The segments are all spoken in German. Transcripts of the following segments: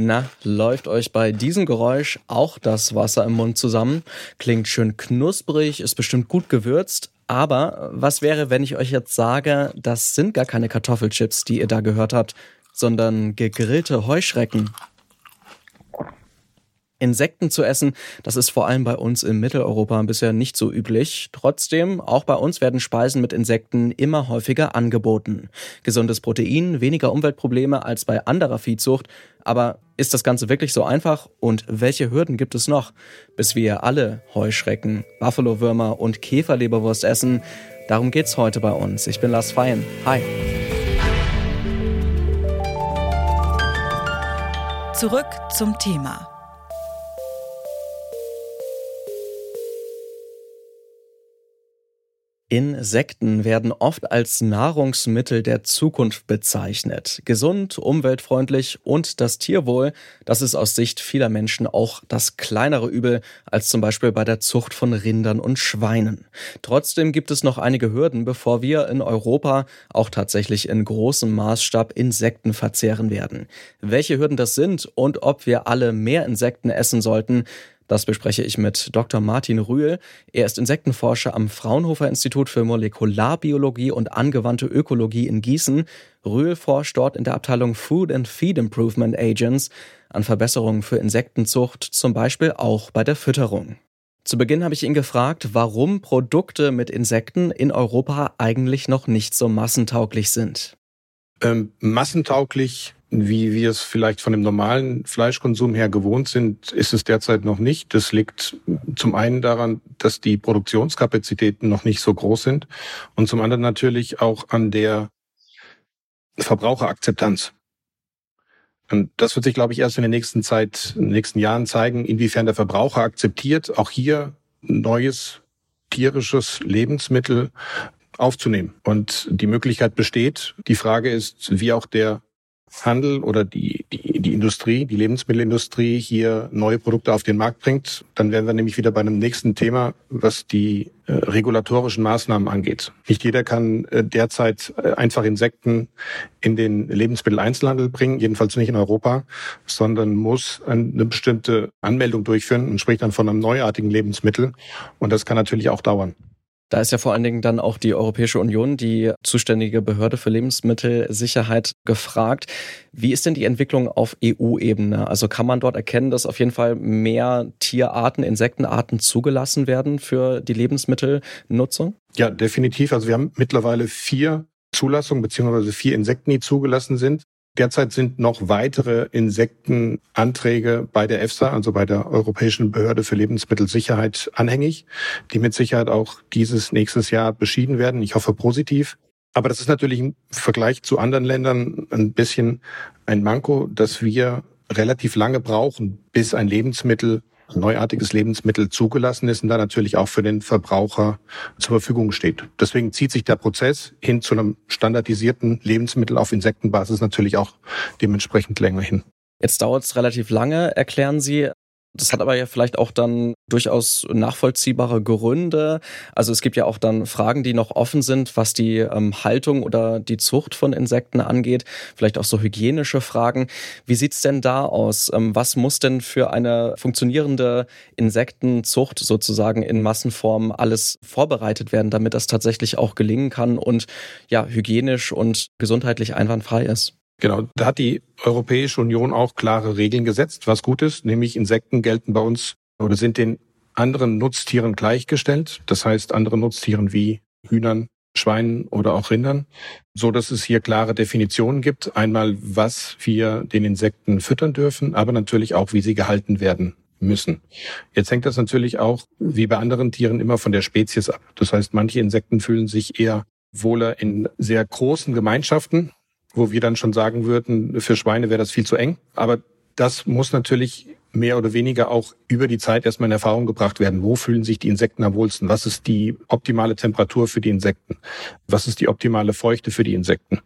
Na, läuft euch bei diesem Geräusch auch das Wasser im Mund zusammen? Klingt schön knusprig, ist bestimmt gut gewürzt. Aber was wäre, wenn ich euch jetzt sage, das sind gar keine Kartoffelchips, die ihr da gehört habt, sondern gegrillte Heuschrecken? Insekten zu essen, das ist vor allem bei uns in Mitteleuropa bisher nicht so üblich. Trotzdem, auch bei uns werden Speisen mit Insekten immer häufiger angeboten. Gesundes Protein, weniger Umweltprobleme als bei anderer Viehzucht. Aber ist das Ganze wirklich so einfach? Und welche Hürden gibt es noch, bis wir alle Heuschrecken, Buffalo-Würmer und Käferleberwurst essen? Darum geht's heute bei uns. Ich bin Lars Feyen. Hi. Zurück zum Thema. Insekten werden oft als Nahrungsmittel der Zukunft bezeichnet. Gesund, umweltfreundlich und das Tierwohl, das ist aus Sicht vieler Menschen auch das kleinere Übel als zum Beispiel bei der Zucht von Rindern und Schweinen. Trotzdem gibt es noch einige Hürden, bevor wir in Europa auch tatsächlich in großem Maßstab Insekten verzehren werden. Welche Hürden das sind und ob wir alle mehr Insekten essen sollten, das bespreche ich mit Dr. Martin Rühl. Er ist Insektenforscher am Fraunhofer Institut für Molekularbiologie und angewandte Ökologie in Gießen. Rühl forscht dort in der Abteilung Food and Feed Improvement Agents an Verbesserungen für Insektenzucht, zum Beispiel auch bei der Fütterung. Zu Beginn habe ich ihn gefragt, warum Produkte mit Insekten in Europa eigentlich noch nicht so massentauglich sind. Ähm, massentauglich wie wir es vielleicht von dem normalen Fleischkonsum her gewohnt sind, ist es derzeit noch nicht. Das liegt zum einen daran, dass die Produktionskapazitäten noch nicht so groß sind und zum anderen natürlich auch an der Verbraucherakzeptanz. Und das wird sich, glaube ich, erst in der nächsten Zeit, in den nächsten Jahren zeigen, inwiefern der Verbraucher akzeptiert, auch hier neues tierisches Lebensmittel aufzunehmen. Und die Möglichkeit besteht. Die Frage ist, wie auch der Handel oder die, die, die Industrie, die Lebensmittelindustrie hier neue Produkte auf den Markt bringt, dann wären wir nämlich wieder bei einem nächsten Thema, was die äh, regulatorischen Maßnahmen angeht. Nicht jeder kann äh, derzeit äh, einfach Insekten in den Lebensmitteleinzelhandel bringen, jedenfalls nicht in Europa, sondern muss eine bestimmte Anmeldung durchführen und spricht dann von einem neuartigen Lebensmittel. Und das kann natürlich auch dauern. Da ist ja vor allen Dingen dann auch die Europäische Union, die zuständige Behörde für Lebensmittelsicherheit, gefragt. Wie ist denn die Entwicklung auf EU-Ebene? Also kann man dort erkennen, dass auf jeden Fall mehr Tierarten, Insektenarten zugelassen werden für die Lebensmittelnutzung? Ja, definitiv. Also wir haben mittlerweile vier Zulassungen beziehungsweise vier Insekten, die zugelassen sind. Derzeit sind noch weitere Insektenanträge bei der EFSA, also bei der Europäischen Behörde für Lebensmittelsicherheit, anhängig, die mit Sicherheit auch dieses nächstes Jahr beschieden werden. Ich hoffe positiv. Aber das ist natürlich im Vergleich zu anderen Ländern ein bisschen ein Manko, dass wir relativ lange brauchen, bis ein Lebensmittel neuartiges Lebensmittel zugelassen ist und da natürlich auch für den Verbraucher zur Verfügung steht. Deswegen zieht sich der Prozess hin zu einem standardisierten Lebensmittel auf Insektenbasis natürlich auch dementsprechend länger hin. Jetzt dauert es relativ lange, erklären Sie. Das hat aber ja vielleicht auch dann durchaus nachvollziehbare Gründe. Also es gibt ja auch dann Fragen, die noch offen sind, was die ähm, Haltung oder die Zucht von Insekten angeht. Vielleicht auch so hygienische Fragen. Wie sieht's denn da aus? Ähm, was muss denn für eine funktionierende Insektenzucht sozusagen in Massenform alles vorbereitet werden, damit das tatsächlich auch gelingen kann und ja hygienisch und gesundheitlich einwandfrei ist? Genau, da hat die Europäische Union auch klare Regeln gesetzt, was gut ist, nämlich Insekten gelten bei uns oder sind den anderen Nutztieren gleichgestellt. Das heißt, andere Nutztieren wie Hühnern, Schweinen oder auch Rindern, so dass es hier klare Definitionen gibt. Einmal, was wir den Insekten füttern dürfen, aber natürlich auch, wie sie gehalten werden müssen. Jetzt hängt das natürlich auch, wie bei anderen Tieren, immer von der Spezies ab. Das heißt, manche Insekten fühlen sich eher wohler in sehr großen Gemeinschaften, wo wir dann schon sagen würden, für Schweine wäre das viel zu eng. Aber das muss natürlich mehr oder weniger auch über die Zeit erstmal in Erfahrung gebracht werden. Wo fühlen sich die Insekten am wohlsten? Was ist die optimale Temperatur für die Insekten? Was ist die optimale Feuchte für die Insekten?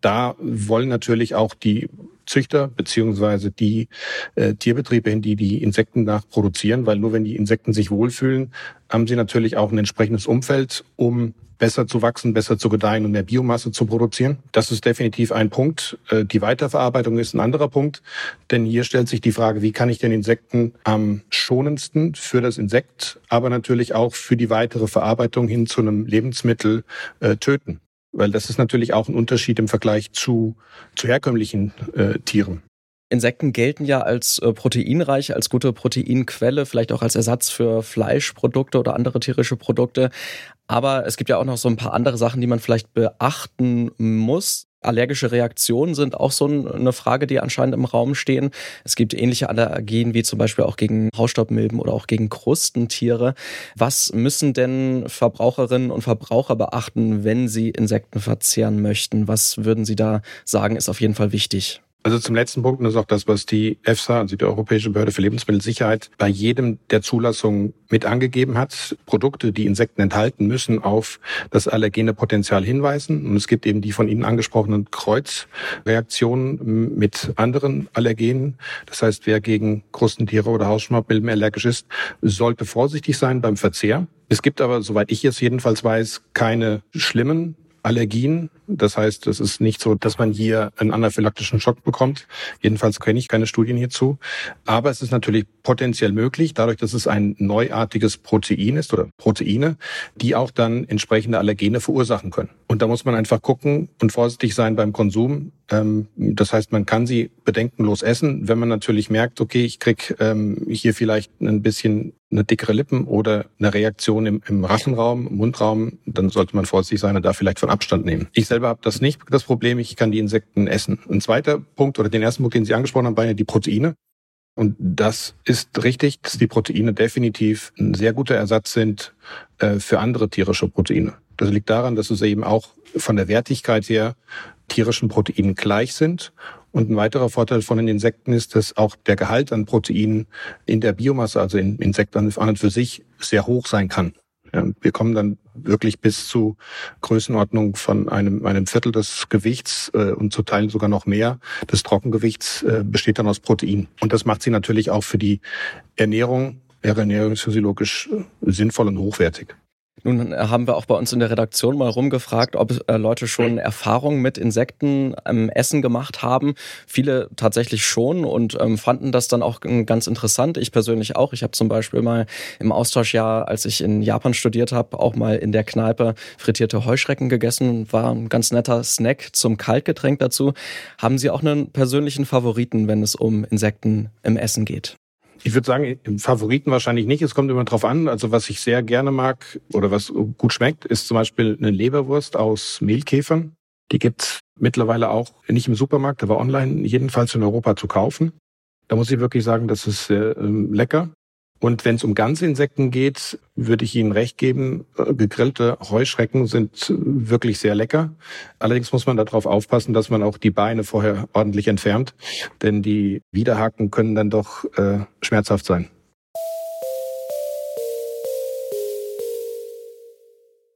Da wollen natürlich auch die Züchter beziehungsweise die äh, Tierbetriebe hin, die die Insekten nach produzieren, weil nur wenn die Insekten sich wohlfühlen, haben sie natürlich auch ein entsprechendes Umfeld, um besser zu wachsen, besser zu gedeihen und mehr Biomasse zu produzieren. Das ist definitiv ein Punkt. Äh, die Weiterverarbeitung ist ein anderer Punkt, denn hier stellt sich die Frage, wie kann ich den Insekten am schonendsten für das Insekt, aber natürlich auch für die weitere Verarbeitung hin zu einem Lebensmittel äh, töten. Weil das ist natürlich auch ein Unterschied im Vergleich zu, zu herkömmlichen äh, Tieren. Insekten gelten ja als äh, proteinreich, als gute Proteinquelle, vielleicht auch als Ersatz für Fleischprodukte oder andere tierische Produkte. Aber es gibt ja auch noch so ein paar andere Sachen, die man vielleicht beachten muss. Allergische Reaktionen sind auch so eine Frage, die anscheinend im Raum stehen. Es gibt ähnliche Allergien wie zum Beispiel auch gegen Hausstaubmilben oder auch gegen Krustentiere. Was müssen denn Verbraucherinnen und Verbraucher beachten, wenn sie Insekten verzehren möchten? Was würden Sie da sagen, ist auf jeden Fall wichtig? Also zum letzten Punkt, ist auch das, was die EFSA, also die Europäische Behörde für Lebensmittelsicherheit, bei jedem der Zulassungen mit angegeben hat. Produkte, die Insekten enthalten, müssen auf das allergene Potenzial hinweisen. Und es gibt eben die von Ihnen angesprochenen Kreuzreaktionen mit anderen Allergenen. Das heißt, wer gegen Krustentiere oder Hausschmaubmilben allergisch ist, sollte vorsichtig sein beim Verzehr. Es gibt aber, soweit ich es jedenfalls weiß, keine schlimmen Allergien. Das heißt, es ist nicht so, dass man hier einen anaphylaktischen Schock bekommt. Jedenfalls kenne ich keine Studien hierzu. Aber es ist natürlich potenziell möglich, dadurch, dass es ein neuartiges Protein ist oder Proteine, die auch dann entsprechende Allergene verursachen können. Und da muss man einfach gucken und vorsichtig sein beim Konsum. Ähm, das heißt, man kann sie bedenkenlos essen, wenn man natürlich merkt, okay, ich krieg ähm, hier vielleicht ein bisschen eine dickere Lippen oder eine Reaktion im, im Rachenraum, im Mundraum, dann sollte man vorsichtig sein und da vielleicht von Abstand nehmen. Ich selber habe das nicht, das Problem, ich kann die Insekten essen. Ein zweiter Punkt oder den ersten Punkt, den Sie angesprochen haben, waren ja die Proteine. Und das ist richtig, dass die Proteine definitiv ein sehr guter Ersatz sind äh, für andere tierische Proteine. Das liegt daran, dass es eben auch von der Wertigkeit her tierischen Proteinen gleich sind und ein weiterer Vorteil von den Insekten ist, dass auch der Gehalt an Proteinen in der Biomasse, also in Insekten an und für sich, sehr hoch sein kann. Ja, wir kommen dann wirklich bis zu Größenordnung von einem, einem Viertel des Gewichts äh, und zu Teilen sogar noch mehr des Trockengewichts äh, besteht dann aus Protein. Und das macht sie natürlich auch für die Ernährung, ernährungsphysiologisch äh, sinnvoll und hochwertig. Nun haben wir auch bei uns in der Redaktion mal rumgefragt, ob äh, Leute schon Erfahrungen mit Insekten im Essen gemacht haben. Viele tatsächlich schon und ähm, fanden das dann auch ganz interessant. Ich persönlich auch. Ich habe zum Beispiel mal im Austauschjahr, als ich in Japan studiert habe, auch mal in der Kneipe frittierte Heuschrecken gegessen. War ein ganz netter Snack zum Kaltgetränk dazu. Haben Sie auch einen persönlichen Favoriten, wenn es um Insekten im Essen geht? Ich würde sagen, im Favoriten wahrscheinlich nicht. Es kommt immer drauf an. Also was ich sehr gerne mag oder was gut schmeckt, ist zum Beispiel eine Leberwurst aus Mehlkäfern. Die gibt's mittlerweile auch nicht im Supermarkt, aber online jedenfalls in Europa zu kaufen. Da muss ich wirklich sagen, das ist ähm, lecker. Und wenn es um ganze Insekten geht, würde ich Ihnen recht geben, äh, gegrillte Heuschrecken sind wirklich sehr lecker. Allerdings muss man darauf aufpassen, dass man auch die Beine vorher ordentlich entfernt, denn die Widerhaken können dann doch äh, schmerzhaft sein.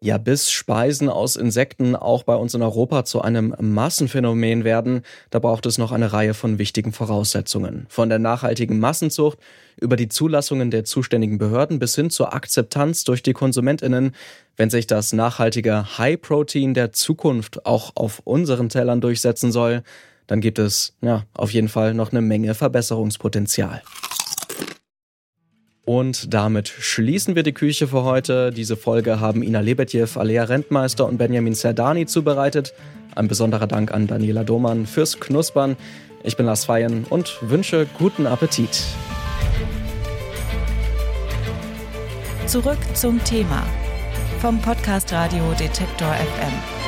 Ja, bis Speisen aus Insekten auch bei uns in Europa zu einem Massenphänomen werden, da braucht es noch eine Reihe von wichtigen Voraussetzungen. Von der nachhaltigen Massenzucht über die Zulassungen der zuständigen Behörden bis hin zur Akzeptanz durch die Konsumentinnen. Wenn sich das nachhaltige High Protein der Zukunft auch auf unseren Tellern durchsetzen soll, dann gibt es ja auf jeden Fall noch eine Menge Verbesserungspotenzial. Und damit schließen wir die Küche für heute. Diese Folge haben Ina Lebetjew, Alea Rentmeister und Benjamin Serdani zubereitet. Ein besonderer Dank an Daniela Domann fürs Knuspern. Ich bin Lars Feyen und wünsche guten Appetit. Zurück zum Thema vom Podcast Radio Detektor FM.